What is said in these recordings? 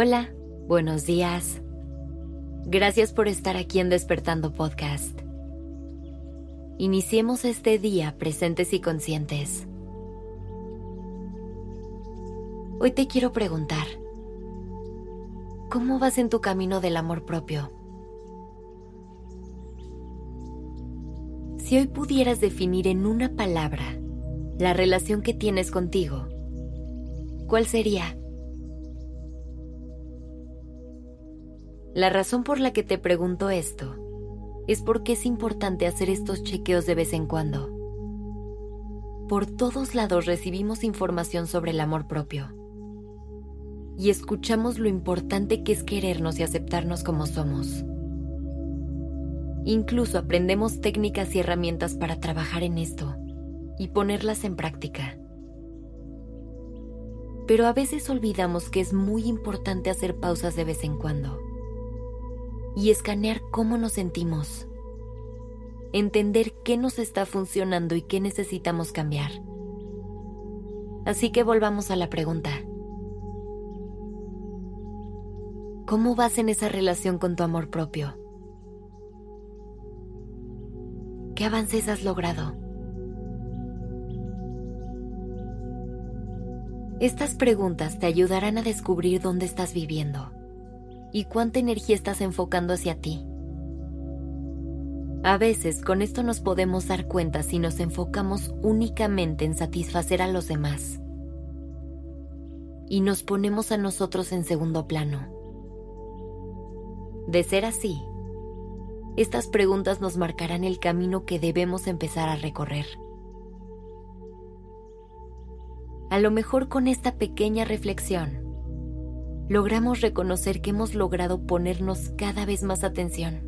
Hola, buenos días. Gracias por estar aquí en Despertando Podcast. Iniciemos este día presentes y conscientes. Hoy te quiero preguntar, ¿cómo vas en tu camino del amor propio? Si hoy pudieras definir en una palabra la relación que tienes contigo, ¿cuál sería? La razón por la que te pregunto esto es porque es importante hacer estos chequeos de vez en cuando. Por todos lados recibimos información sobre el amor propio y escuchamos lo importante que es querernos y aceptarnos como somos. Incluso aprendemos técnicas y herramientas para trabajar en esto y ponerlas en práctica. Pero a veces olvidamos que es muy importante hacer pausas de vez en cuando y escanear cómo nos sentimos. Entender qué nos está funcionando y qué necesitamos cambiar. Así que volvamos a la pregunta. ¿Cómo vas en esa relación con tu amor propio? ¿Qué avances has logrado? Estas preguntas te ayudarán a descubrir dónde estás viviendo y cuánta energía estás enfocando hacia ti. A veces con esto nos podemos dar cuenta si nos enfocamos únicamente en satisfacer a los demás y nos ponemos a nosotros en segundo plano. De ser así, estas preguntas nos marcarán el camino que debemos empezar a recorrer. A lo mejor con esta pequeña reflexión, logramos reconocer que hemos logrado ponernos cada vez más atención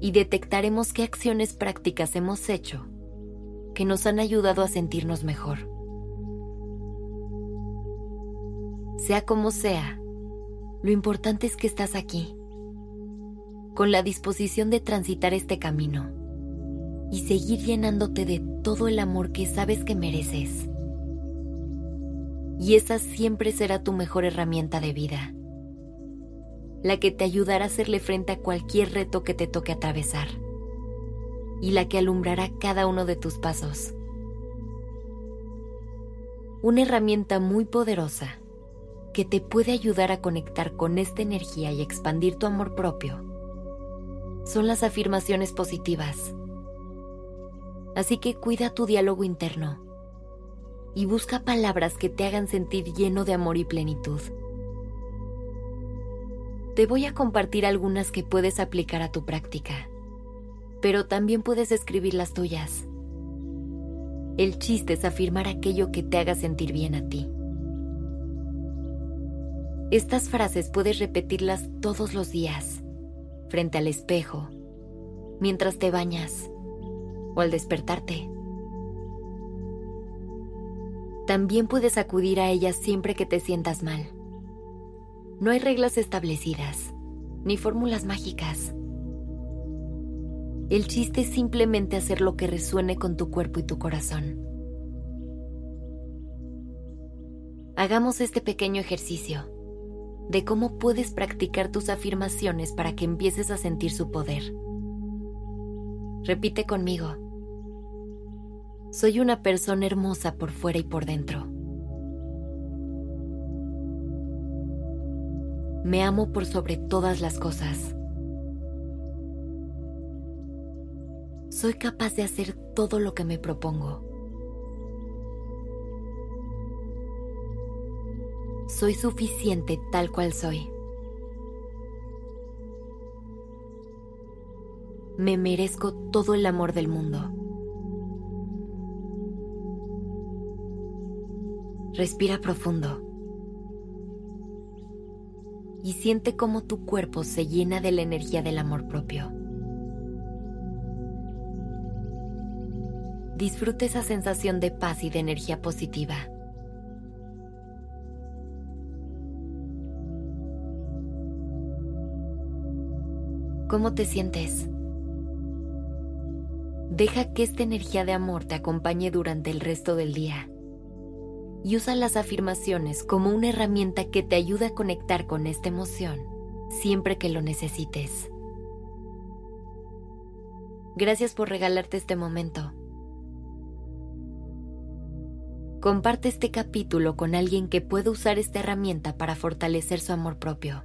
y detectaremos qué acciones prácticas hemos hecho que nos han ayudado a sentirnos mejor. Sea como sea, lo importante es que estás aquí, con la disposición de transitar este camino y seguir llenándote de todo el amor que sabes que mereces y esa siempre será tu mejor herramienta de vida, la que te ayudará a hacerle frente a cualquier reto que te toque atravesar y la que alumbrará cada uno de tus pasos. Una herramienta muy poderosa que te puede ayudar a conectar con esta energía y expandir tu amor propio son las afirmaciones positivas. Así que cuida tu diálogo interno y busca palabras que te hagan sentir lleno de amor y plenitud. Te voy a compartir algunas que puedes aplicar a tu práctica, pero también puedes escribir las tuyas. El chiste es afirmar aquello que te haga sentir bien a ti. Estas frases puedes repetirlas todos los días, frente al espejo, mientras te bañas o al despertarte. También puedes acudir a ellas siempre que te sientas mal. No hay reglas establecidas, ni fórmulas mágicas. El chiste es simplemente hacer lo que resuene con tu cuerpo y tu corazón. Hagamos este pequeño ejercicio de cómo puedes practicar tus afirmaciones para que empieces a sentir su poder. Repite conmigo. Soy una persona hermosa por fuera y por dentro. Me amo por sobre todas las cosas. Soy capaz de hacer todo lo que me propongo. Soy suficiente tal cual soy. Me merezco todo el amor del mundo. Respira profundo. Y siente cómo tu cuerpo se llena de la energía del amor propio. Disfruta esa sensación de paz y de energía positiva. ¿Cómo te sientes? Deja que esta energía de amor te acompañe durante el resto del día y usa las afirmaciones como una herramienta que te ayuda a conectar con esta emoción siempre que lo necesites. Gracias por regalarte este momento. Comparte este capítulo con alguien que pueda usar esta herramienta para fortalecer su amor propio.